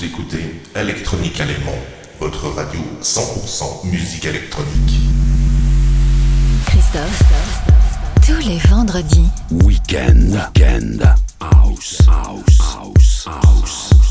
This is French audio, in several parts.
Vous écoutez Electronique Allemand, votre radio 100% musique électronique. Christophe, tous les vendredis. Weekend, weekend, house, house, house, house.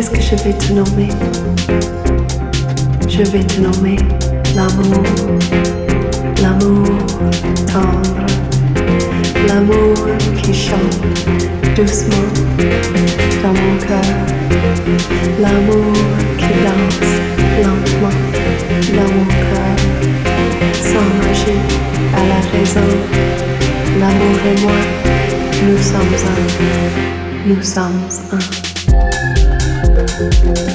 Qu'est-ce que je vais te nommer? Je vais te nommer l'amour, l'amour tendre, l'amour qui chante doucement dans mon cœur, l'amour qui danse lentement dans mon cœur, sans magie à la raison, l'amour et moi, nous sommes un, nous sommes un. Thank you.